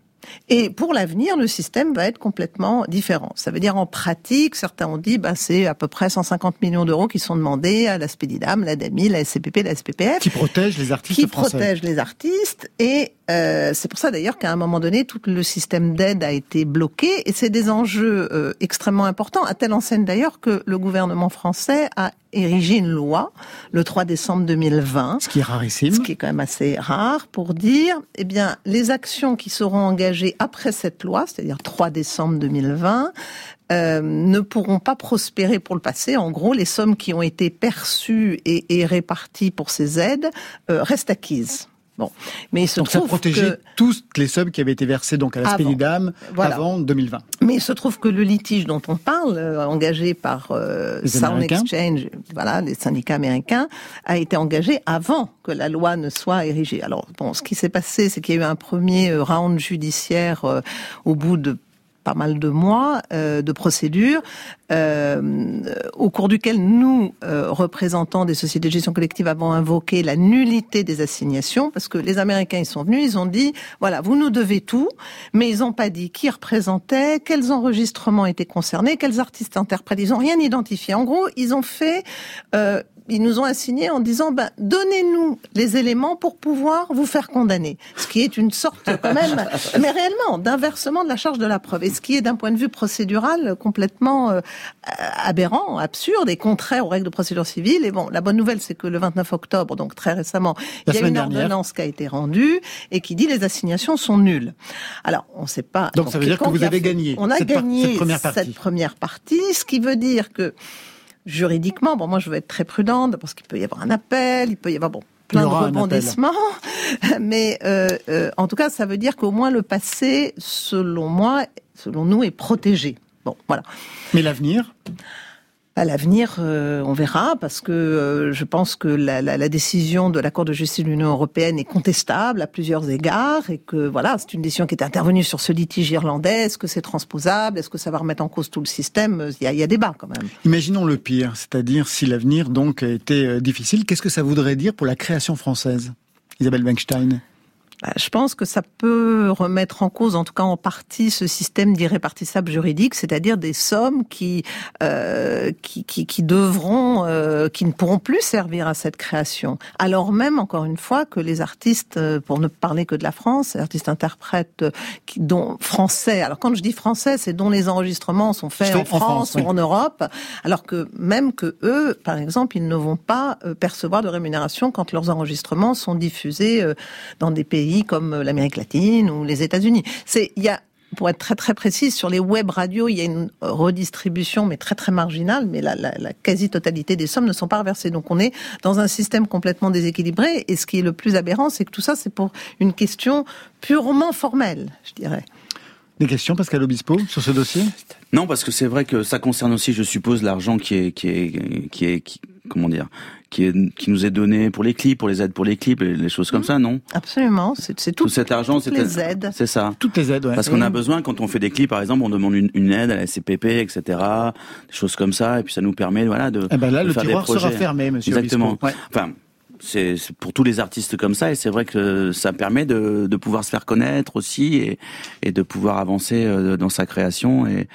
Et pour l'avenir, le système va être complètement différent. Ça veut dire en pratique, certains ont dit, bah, c'est à peu près 150 millions d'euros qui sont demandés à la Spedidam, la DAMI, la SCPP, la SPPF Qui protège les artistes qui français. protège les artistes et euh, c'est pour ça d'ailleurs qu'à un moment donné tout le système d'aide a été bloqué et c'est des enjeux euh, extrêmement importants à telle enseigne d'ailleurs que le gouvernement français a érigé une loi le 3 décembre 2020 Ce qui est rarissime. ce qui est quand même assez rare pour dire, eh bien, les actions qui seront engagées après cette loi, c'est-à-dire 3 décembre 2020, euh, ne pourront pas prospérer pour le passé. En gros, les sommes qui ont été perçues et, et réparties pour ces aides euh, restent acquises. Bon, mais il se Donc ça trouve protégeait que toutes les sommes qui avaient été versées donc à la Avant. Spénidam Voilà. avant 2020. Mais il se trouve que le litige dont on parle, euh, engagé par euh, Sound Américains. Exchange, voilà, les syndicats américains, a été engagé avant que la loi ne soit érigée. Alors bon, ce qui s'est passé, c'est qu'il y a eu un premier euh, round judiciaire euh, au bout de pas mal de mois euh, de procédure, euh, au cours duquel nous, euh, représentants des sociétés de gestion collective, avons invoqué la nullité des assignations, parce que les Américains, ils sont venus, ils ont dit, voilà, vous nous devez tout, mais ils n'ont pas dit qui représentait, quels enregistrements étaient concernés, quels artistes interprètes, ils n'ont rien identifié. En gros, ils ont fait... ils nous ont assigné en disant ben donnez-nous les éléments pour pouvoir vous faire condamner. Ce qui est une sorte quand même, [laughs] mais réellement d'inversement de la charge de la preuve. Et ce qui est d'un point de vue procédural complètement euh, aberrant, absurde et contraire aux règles de procédure civile. Et bon, la bonne nouvelle c'est que le 29 octobre, donc très récemment, La il y a une dernière. ordonnance qui a été rendue et qui dit les assignations sont nulles. Alors on ne sait pas. Donc, ça veut dire que vous a avez fait- gagné On a cette par- gagné cette première partie. cette première partie, ce qui veut dire que juridiquement, bon, moi je veux être très prudente parce qu'il peut y avoir un appel, il peut y avoir bon plein de rebondissements, [laughs] mais euh, euh, en tout cas, ça veut dire qu'au moins le passé, selon moi, selon nous, est protégé. Bon, voilà. Mais l'avenir? À l'avenir, euh, on verra, parce que euh, je pense que la, décision de la Cour de justice de l'Union européenne est contestable à plusieurs égards, et que voilà, c'est une décision qui est intervenue sur ce litige irlandais. Est-ce que c'est transposable? Est-ce que ça va remettre en cause tout le système? Il y a, débat quand même. Imaginons le pire, c'est-à-dire si l'avenir donc était euh, difficile, qu'est-ce que ça voudrait dire pour la création française Isabelle Weinstein? Je pense que ça peut remettre en cause, en tout cas en partie, ce système d'irrépartissable juridique, c'est-à-dire des sommes qui euh, qui, qui, qui devront, euh, qui ne pourront plus servir à cette création. Alors même, encore une fois, que les artistes, euh, pour ne parler que de la France, les artistes interprètes euh, qui, dont français. Alors quand je dis français, c'est dont les enregistrements sont faits Fait en en France, oui. ou en Europe, alors que même que eux, par exemple, ils ne vont pas euh, percevoir de rémunération quand leurs enregistrements sont diffusés dans des pays comme euh, l'Amérique latine ou les États-Unis. C'est il y a pour être très très précise, sur les web radios, il y a une redistribution, mais très très marginale, mais la, la, la quasi-totalité des sommes ne sont pas reversées. Donc on est dans un système complètement déséquilibré, et ce qui est le plus aberrant, c'est que tout ça, c'est pour une question purement formelle, je dirais. Des questions, Pascal Obispo, sur ce dossier? Non, parce que c'est vrai que ça concerne aussi, je suppose, l'argent qui est, qui est, qui est, qui- comment dire, qui est, qui nous est donné pour les clips, pour les aides pour les clips, les choses comme ça, non? Absolument, c'est tout. Tout cet argent, toutes c'est les aides. C'est ça. Toutes les aides, ouais. Parce qu'on a besoin, quand on fait des clips, par exemple, on demande une, une aide à la SCPP, etc., des choses comme ça, et puis ça nous permet, voilà, de, Eh ben là, de le faire des tiroir sera fermé, monsieur Exactement. Ouais. Enfin, c'est pour tous les artistes comme ça, et c'est vrai que ça permet de, de pouvoir se faire connaître aussi, et, et de pouvoir avancer euh, dans sa création. Et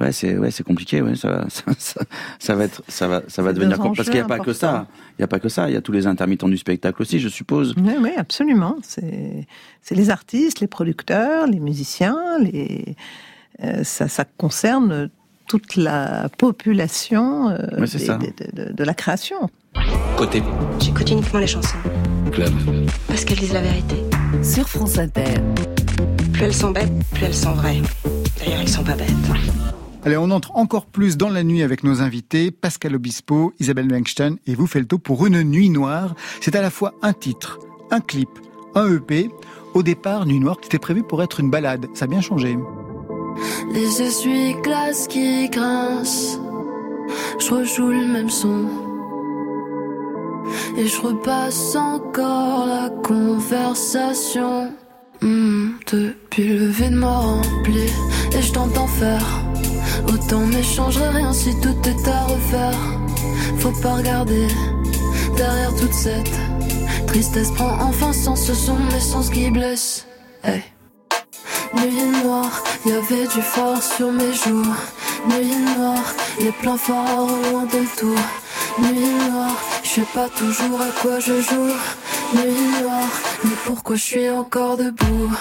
ouais, c'est ouais, c'est compliqué. Ouais, ça, [laughs] ça, ça, ça va être, ça va, ça va devenir deux com- parce qu'il n'y a pas que ça. Il n'y a pas que ça. Il y a tous les intermittents du spectacle aussi, je suppose. Oui, oui, absolument. C'est c'est les artistes, les producteurs, les musiciens, les euh, ça, ça concerne toute la population euh, Ouais, c'est des- ça. des- de, de- de la création. Côté J'écoute uniquement les chansons. club. Parce qu'elles disent la vérité. Sur France Inter. Plus elles sont bêtes, plus elles sont vraies. D'ailleurs, elles sont pas bêtes. Allez, on entre encore plus dans la nuit avec nos invités, Pascal Obispo, Isabelle Weinstein et vous Felto pour une nuit noire. C'est à la fois un titre, un clip, un EP. Au départ, Nuit Noire, qui était prévu pour être une balade. Ça a bien changé. Les essuie-glaces qui grincent. Je rejoue le même son. Et je repasse encore la conversation. Hmm, depuis le vide m'a rempli. Et je t'entends faire. Autant m'échangerait rien si tout est à refaire. Faut pas regarder derrière toute cette tristesse. Prend enfin sens, ce sont mes sens qui blessent. Hey. Nuit noire, y avait du phare sur mes joues. Nuit noire, les plans forts au loin de tout. Nuit noire, sais pas toujours à quoi je joue. Noire, mais pourquoi je suis encore debout?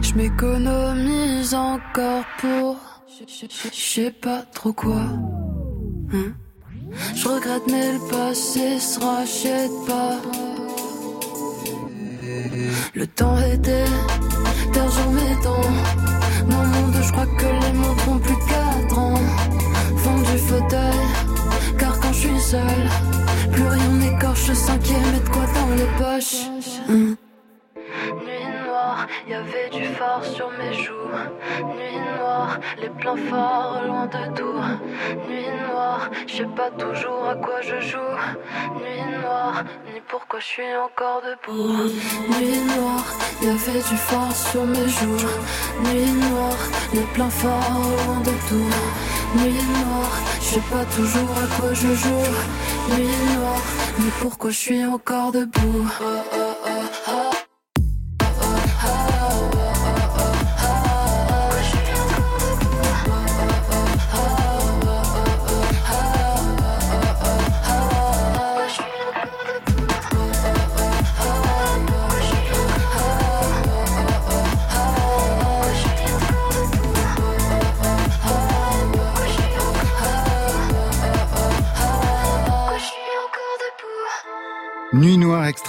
Je m'économise encore pour. Je sais pas trop quoi. Hein? Je regrette, mais le passé se rachète pas. Le temps était mes temps. Mon monde, je crois que les mots font plus quatre ans. Fond du fauteuil, car quand je suis seule, plus rien n'écorche cinquième et de quoi dans les poches. Y avait du phare sur mes joues. Nuit noire, les plans forts loin de tout. Nuit noire, je sais pas toujours à quoi je joue. Nuit noire, ni pourquoi je suis encore debout. Nuit noire, y avait du phare sur mes joues. Nuit noire, les plans forts loin de tout. Nuit noire, je sais pas toujours à quoi je joue. Nuit noire, ni pourquoi je suis encore debout.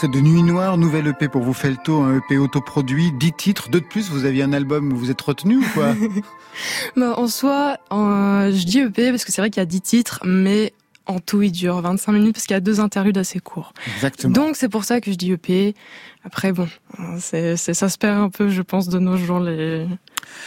Extrait de Nuit Noire, nouvelle EP pour vous Felto, un EP autoproduit, 10 titres, deux de plus, vous aviez un album où vous êtes retenu ou quoi [laughs] Bah, en soi, euh, je dis EP parce que c'est vrai qu'il y a 10 titres, mais en tout, il dure 25 minutes parce qu'il y a deux interludes assez courts. Exactement. Donc c'est pour ça que je dis EP. Après bon, c'est, c'est- ça se perd un peu, je pense, de nos jours. Les...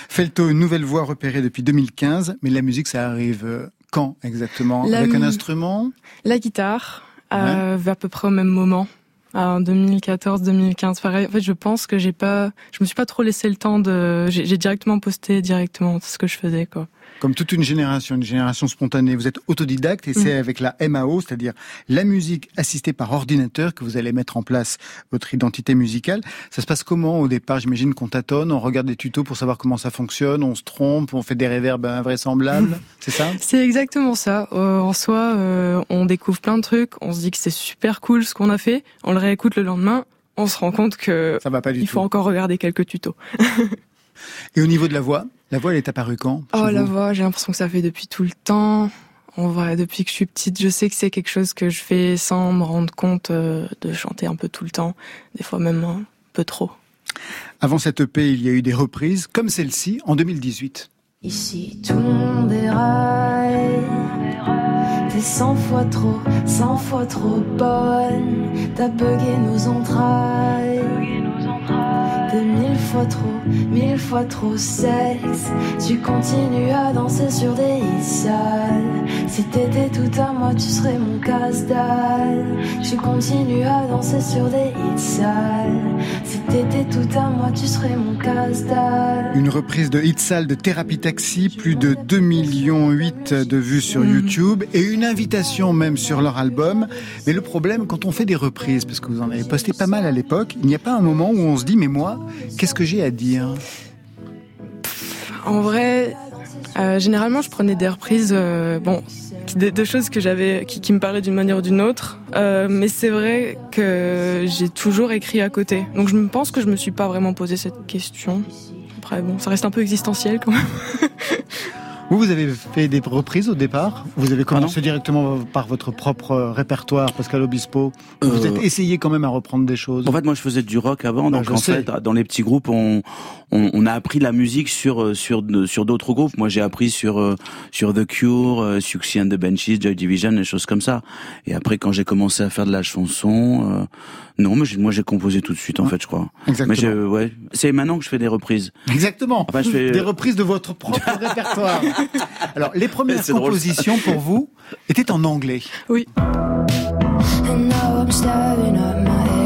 Felto, une nouvelle voix repérée depuis 2015, mais la musique ça arrive euh, quand exactement La Avec un instrument La guitare, euh, à peu près au même moment. En 2014-2015, pareil. En fait, je pense que j'ai pas, je me suis pas trop laissé le temps de, j'ai directement posté directement ce que je faisais, quoi. Comme toute une génération, une génération spontanée, vous êtes autodidacte et c'est Mm. avec la MAO, c'est-à-dire la musique assistée par ordinateur, que vous allez mettre en place votre identité musicale. Ça se passe comment au départ? J'imagine qu'on tâtonne, on regarde des tutos pour savoir comment ça fonctionne, on se trompe, on fait des réverbes invraisemblables, [laughs] c'est ça? C'est exactement ça. Euh, en soi, euh, on découvre plein de trucs, on se dit que c'est super cool ce qu'on a fait, on le réécoute le lendemain, on se rend compte que Ça va pas du il tout. faut encore regarder quelques tutos. [laughs] Et au niveau de la voix, la voix elle est apparue quand Oh la voix, j'ai l'impression que ça fait depuis tout le temps. En vrai, depuis que je suis petite, je sais que c'est quelque chose que je fais sans me rendre compte euh, de chanter un peu tout le temps, des fois même un peu trop. Avant cette EP, il y a eu des reprises, comme celle-ci, en 2018. Ici tout le monde déraille. T'es cent fois trop, cent fois trop bonne. T'as bugué nos entrailles. T'es mille fois trop, mille fois trop sexe. Tu continues à danser sur des hits sales. Si t'étais tout à moi, tu serais mon casse-dalle. Tu continues à danser sur des hits sales. Si t'étais tout à moi, tu serais mon casse-dalle. Une reprise de Hit Sale de Thérapie Taxi, plus de 2 millions 8 de vues sur Mhm. YouTube et une invitation même sur leur album. Mais le problème, quand on fait des reprises, parce que vous en avez posté pas mal à l'époque, il n'y a pas un moment où on se dit, mais moi, qu'est-ce que j'ai à dire? En vrai, euh, généralement, je prenais des reprises, euh, bon, qui- de, de choses que j'avais, qui, me parlaient d'une manière ou d'une autre. Euh, mais c'est vrai que j'ai toujours écrit à côté. Donc je pense que je me suis pas vraiment posé cette question. Après, bon, ça reste un peu existentiel quand même. [laughs] Vous, vous avez fait des reprises au départ Vous avez commencé directement par votre propre euh, répertoire, Pascal Obispo. Vous Euh, êtes essayé quand même à reprendre des choses. En fait, moi, je faisais du rock avant, Bah, donc en sais. fait, dans les petits groupes, on, on, on a appris la musique sur euh, sur sur d'autres groupes. Moi, j'ai appris sur euh, sur The Cure, euh, Suxy and the Benchies, Joy Division, des choses comme ça. Et après, quand j'ai commencé à faire de la chanson, euh, non, mais j'ai- moi, j'ai composé tout de suite, en fait, je crois. Exactement. Mais ouais, c'est maintenant que je fais des reprises. Exactement. Enfin, je fais- Des reprises de votre propre [laughs] répertoire. Alors, les premières drôle, compositions pour vous étaient en anglais. Oui. And now I'm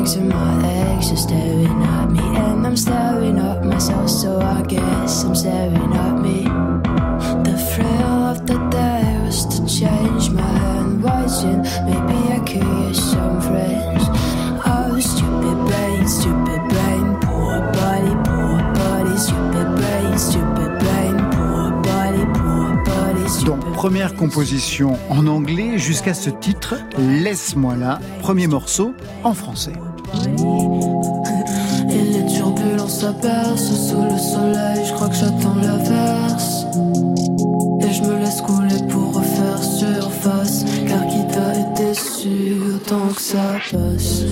ex and my ex is staring at me And I'm staring at myself so I guess I'm staring at me The thrill of the day was to change my handwriting Maybe I could use some friends Oh stupid brain, stupid brain Poor body, poor body Stupid brain, stupid brain Poor body, poor body Donc, stupid première composition en anglais jusqu'à ce titre, Laisse-moi là, premier morceau en français. Et les turbulences s'apercent sous le soleil, je crois que j'attends l'averse. Et je me laisse couler pour refaire surface, car qui t'a été sûr tant que ça passe.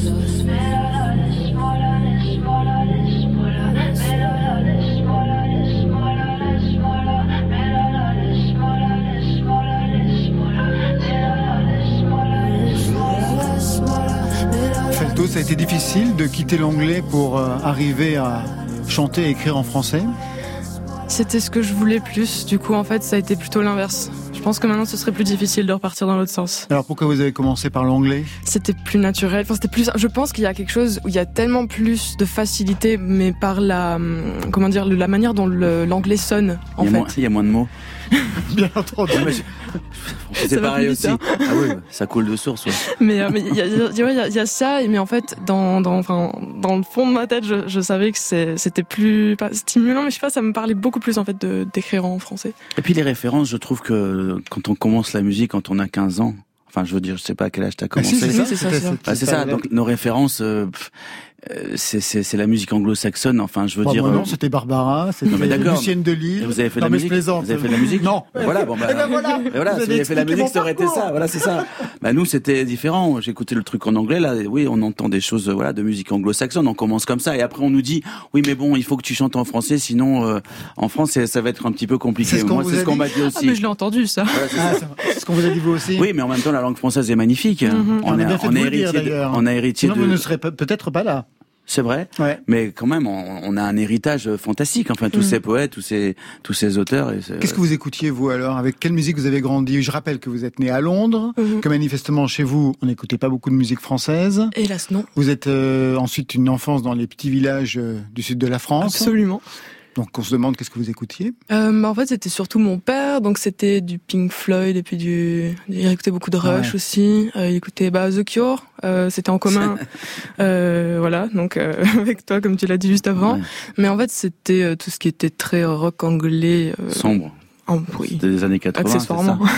Ça a été difficile de quitter l'anglais pour euh, arriver à chanter et écrire en français? C'était ce que je voulais plus. Du coup, en fait, ça a été plutôt l'inverse. Je pense que maintenant, ce serait plus difficile de repartir dans l'autre sens. Alors pourquoi vous avez commencé par l'anglais? C'était plus naturel. Enfin, c'était plus. Je pense qu'il y a quelque chose où il y a tellement plus de facilité, mais par la, hum, comment dire, la manière dont l'anglais sonne, en il, y a fait. moins, il y a moins de mots. [laughs] Bien entendu. Va pareil aussi. hein. Ah oui, ça coule de source. ouais. Mais euh, mais il y a, y y ça, mais en fait, dans, dans, enfin, dans le fond de ma tête, je, je savais que c'était plus pas stimulant, mais je sais pas, ça me parlait beaucoup plus en fait d'écrire en français. Et puis les références, je trouve que quand on commence la musique, quand on a 15 ans, enfin je veux dire, je sais pas à quel âge t'as Ah, commencé. si, c'est ça, c'est ça, ça. Bah, c'est ça. Donc nos références, euh, pff, euh, c'est c'est c'est la musique anglo-saxonne. Enfin, je veux Bah, dire. euh, non, c'était Barbara, c'était Non, mais d'accord. Lucienne de et Lille. vous avez fait de non, la mais musique. je plaisante. Vous avez fait de la musique. Non. Voilà. Bon bah. Eh ben voilà. Et [laughs] voilà, Vous si avez vous avez fait de la musique, ça aurait été ça. Voilà, c'est ça. Bah nous, c'était différent. J'écoutais le truc en anglais. Là, oui, on entend des choses, euh, voilà, de musique anglo-saxonne. On commence comme ça, et après on nous dit, oui, mais bon, il faut que tu chantes en français, sinon, euh, en France, ça va être un petit peu compliqué. C'est ce qu'on Moi, c'est a ce qu'on dit m'a dit Ah, aussi. mais je l'ai entendu ça. Voilà, c'est Ah, c'est ce qu'on vous a dit vous aussi Oui, mais en même temps, la langue française est magnifique. Mhm. On a bien fait de vous le dire, héritier, on a héritier Sinon, de. vous ne serez pe- peut-être pas là. C'est vrai. Ouais. Mais quand même, on, on a un héritage fantastique. Enfin, tous Mhm. ces poètes, tous ces, tous ces auteurs. Qu'est-ce que vous écoutiez, vous, alors? Avec quelle musique vous avez grandi? Je rappelle que vous êtes né à Londres, Mhm. que manifestement, chez vous, on n'écoutait pas beaucoup de musique française. Hélas non. Vous êtes euh, ensuite une enfance dans les petits villages euh, du sud de la France. Absolument. Donc, on se demande qu'est-ce que vous écoutiez? Euh, bah, en fait, c'était surtout mon père, donc c'était du Pink Floyd et puis du. Il écoutait beaucoup de Rush Ouais. aussi. Euh, il écoutait bah, The Cure. Euh, c'était en commun. [laughs] euh, voilà, donc euh, [laughs] avec toi, comme tu l'as dit juste avant. Ouais. Mais en fait, c'était euh, tout ce qui était très rock anglais. euh, Sombre. en. C'était des années 80. c'est Accessoirement. ça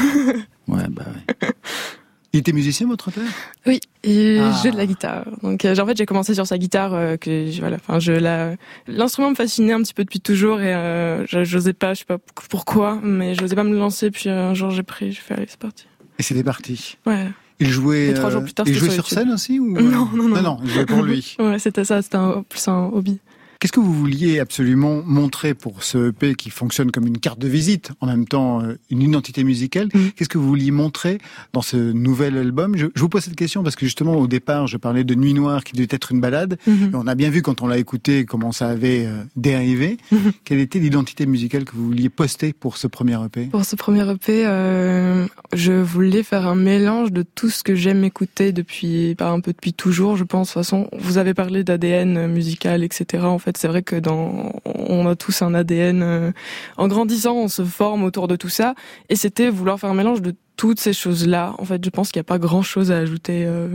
Ouais, bah ouais. [laughs] Il était musicien, votre père? Oui, et Ah. je joue de la guitare. Donc euh, en fait, j'ai commencé sur sa guitare euh, que voilà, enfin je la l'instrument me fascinait un petit peu depuis toujours et euh, je- j'osais pas, je sais pas pourquoi, mais j'osais pas me lancer puis euh, un jour j'ai pris, j'ai fait allez, c'est parti. Et c'était parti. Ouais. Il jouait, Et trois jours plus tard, il jouait sur scène aussi ou... Non, non, non. Non, il jouait pour lui. [laughs] Ouais, c'était ça, c'était un, plus un hobby. Qu'est-ce que vous vouliez absolument montrer pour ce EP qui fonctionne comme une carte de visite, en même temps euh, une identité musicale Mm. Qu'est-ce que vous vouliez montrer dans ce nouvel album je, je vous pose cette question parce que justement au départ je parlais de Nuit Noire qui devait être une balade. Mhm. Et on a bien vu quand on l'a écouté comment ça avait euh, dérivé. Mhm. Quelle était l'identité musicale que vous vouliez poster pour ce premier EP Pour ce premier EP, euh, je voulais faire un mélange de tout ce que j'aime écouter depuis, bah, un peu depuis toujours, je pense. De toute façon, vous avez parlé d'ADN musical, etc. En fait, c'est vrai que dans, on a tous un ADN. euh, en grandissant, on se forme autour de tout ça. Et c'était vouloir faire un mélange de toutes ces choses-là. En fait, je pense qu'il n'y a pas grand-chose à ajouter. euh.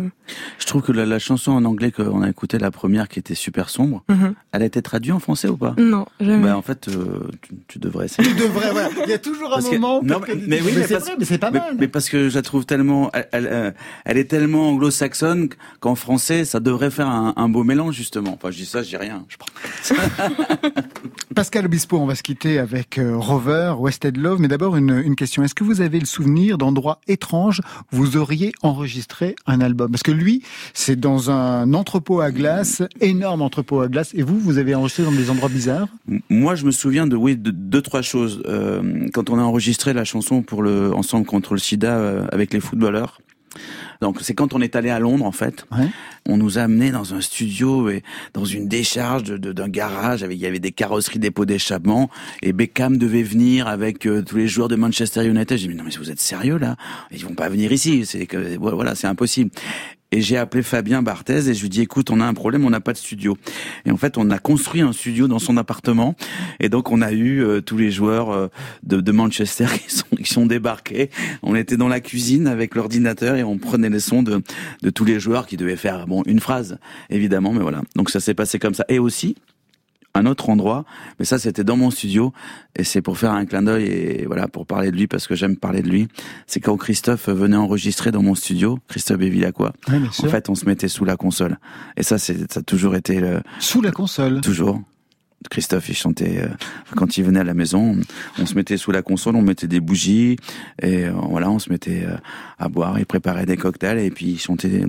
Je trouve que la, la chanson en anglais qu'on a écoutée, la première, qui était super sombre, Mhm. elle a été traduite en français ou pas? Non, jamais. Bah en fait, euh, tu, tu devrais essayer. [laughs] Tu devrais, voilà. Il y a toujours un Parce que- moment. non, que- mais- mais oui, mais mais c'est pas mais, mal. mais parce que je la trouve tellement, elle, elle, euh, elle est tellement anglo-saxonne qu'en français, ça devrait faire un, un beau mélange justement. Enfin, je dis ça, je dis rien. Je prends. [laughs] [laughs] Pascal Obispo, on va se quitter avec Rover, Wasted Love, mais d'abord une, une question. Est-ce que vous avez le souvenir d'endroits étranges où vous auriez enregistré un album Parce que lui, c'est dans un entrepôt à glace, énorme entrepôt à glace, et vous, vous avez enregistré dans des endroits bizarres? Moi, je me souviens de oui de deux trois choses. Euh, quand on a enregistré la chanson pour le Ensemble contre le SIDA euh, avec les footballeurs. Donc c'est quand on est allé à Londres en fait. Ouais. On nous a amenés dans un studio et dans une décharge de- de- d'un garage avec il y avait des carrosseries, des pots d'échappement et Beckham devait venir avec euh, tous les joueurs de Manchester United. J'ai dit mais non mais vous êtes sérieux là? Ils vont pas venir ici. C'est que voilà c'est impossible. Et j'ai appelé Fabien Barthez et je lui dis écoute on a un problème on n'a pas de studio. Et en fait on a construit un studio dans son appartement et donc on a eu euh, tous les joueurs euh, de, Manchester [laughs] qui sont qui sont débarqués. On était dans la cuisine avec l'ordinateur et on prenait les sons de de tous les joueurs qui devaient faire bon une phrase évidemment mais voilà. Donc ça s'est passé comme ça et aussi un autre endroit, mais ça c'était dans mon studio et c'est pour faire un clin d'œil et voilà pour parler de lui parce que j'aime parler de lui. C'est quand Christophe venait enregistrer dans mon studio, Christophe Bevilacqua. Oui, bien En fait, on se mettait sous la console et ça c'est ça a toujours été le Sous la console. toujours. Christophe, il chantait euh, quand il venait à la maison. On, se mettait sous la console, on mettait des bougies et euh, voilà, on se mettait euh, à boire. Il préparait des cocktails et puis il chantait,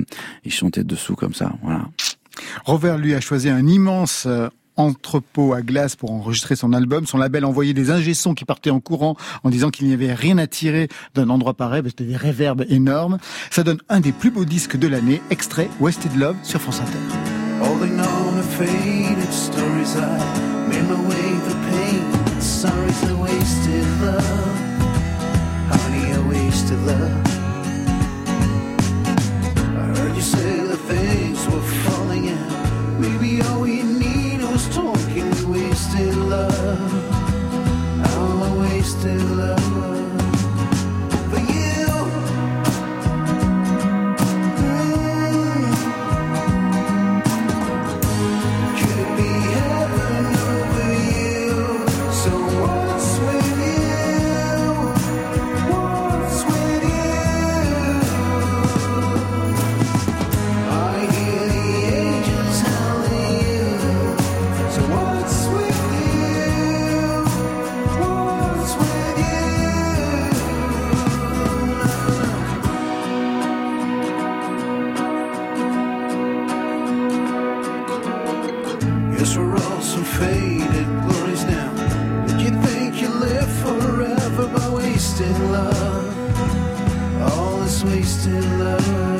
il chantait dessous comme ça. Voilà. Rover, lui, a choisi un immense entrepôt à glace pour enregistrer son album. Son label envoyait des ingé-sons qui partaient en courant en disant qu'il n'y avait rien à tirer d'un endroit pareil, parce que c'était des réverbes énormes. Ça donne un des plus beaux disques de l'année, extrait Wasted Love sur France Inter. Wasted love. All a wasted love. Yes, we're all some faded glories now. Did you think you live forever by wasting love? All this wasted love.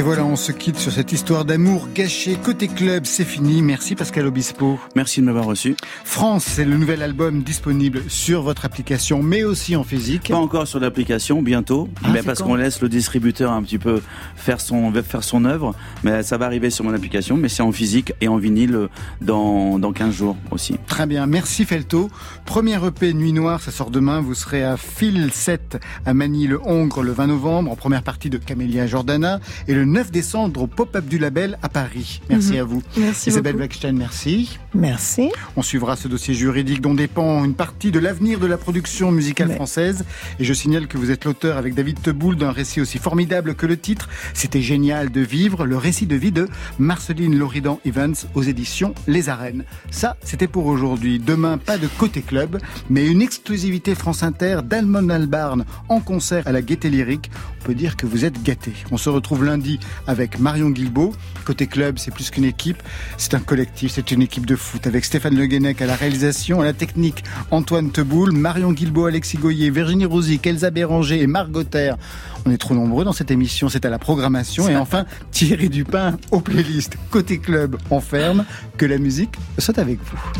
Et voilà, on se quitte sur cette histoire d'amour gâché. Côté club, c'est fini. Merci Pascal Obispo. Merci de m'avoir reçu. France, c'est le nouvel album disponible sur votre application, mais aussi en physique. Pas encore sur l'application, bientôt, Ah, mais parce qu'on laisse le distributeur un petit peu faire son faire son œuvre. Mais ça va arriver sur mon application, mais c'est en physique et en vinyle dans dans 15 jours aussi. Très bien, merci Felto. Premier EP Nuit Noire, ça sort demain. Vous serez à Phil 7 à Manille-le-Hongre le 20 novembre, en première partie de Camélia Jordana, et le 9 décembre au pop-up du label à Paris. Merci Mhm. à vous. Merci Isabelle beaucoup. Blackstein, merci. Merci. On suivra ce dossier juridique dont dépend une partie de l'avenir de la production musicale Mais- française. Et je signale que vous êtes l'auteur avec David Teboul d'un récit aussi formidable que le titre. C'était génial de vivre le récit de vie de Marceline Loridan Evans aux éditions Les Arènes. Ça, c'était pour aujourd'hui. Demain, pas de côté club, mais une exclusivité France Inter d'Almon Albarn en concert à la Gaieté Lyrique. On peut dire que vous êtes gâtés. On se retrouve lundi avec Marion Guilbault. Côté club, c'est plus qu'une équipe, c'est un collectif, c'est une équipe de foot avec Stéphane Le Guenec à la réalisation, à la technique Antoine Teboul, Marion Guilbault, Alexis Goyer, Virginie Rosic, Elsa Béranger et Margot Terre. On est trop nombreux dans cette émission, c'est à la programmation. Et enfin, Thierry Dupin aux playlists. Côté club, on ferme. Que la musique soit avec vous.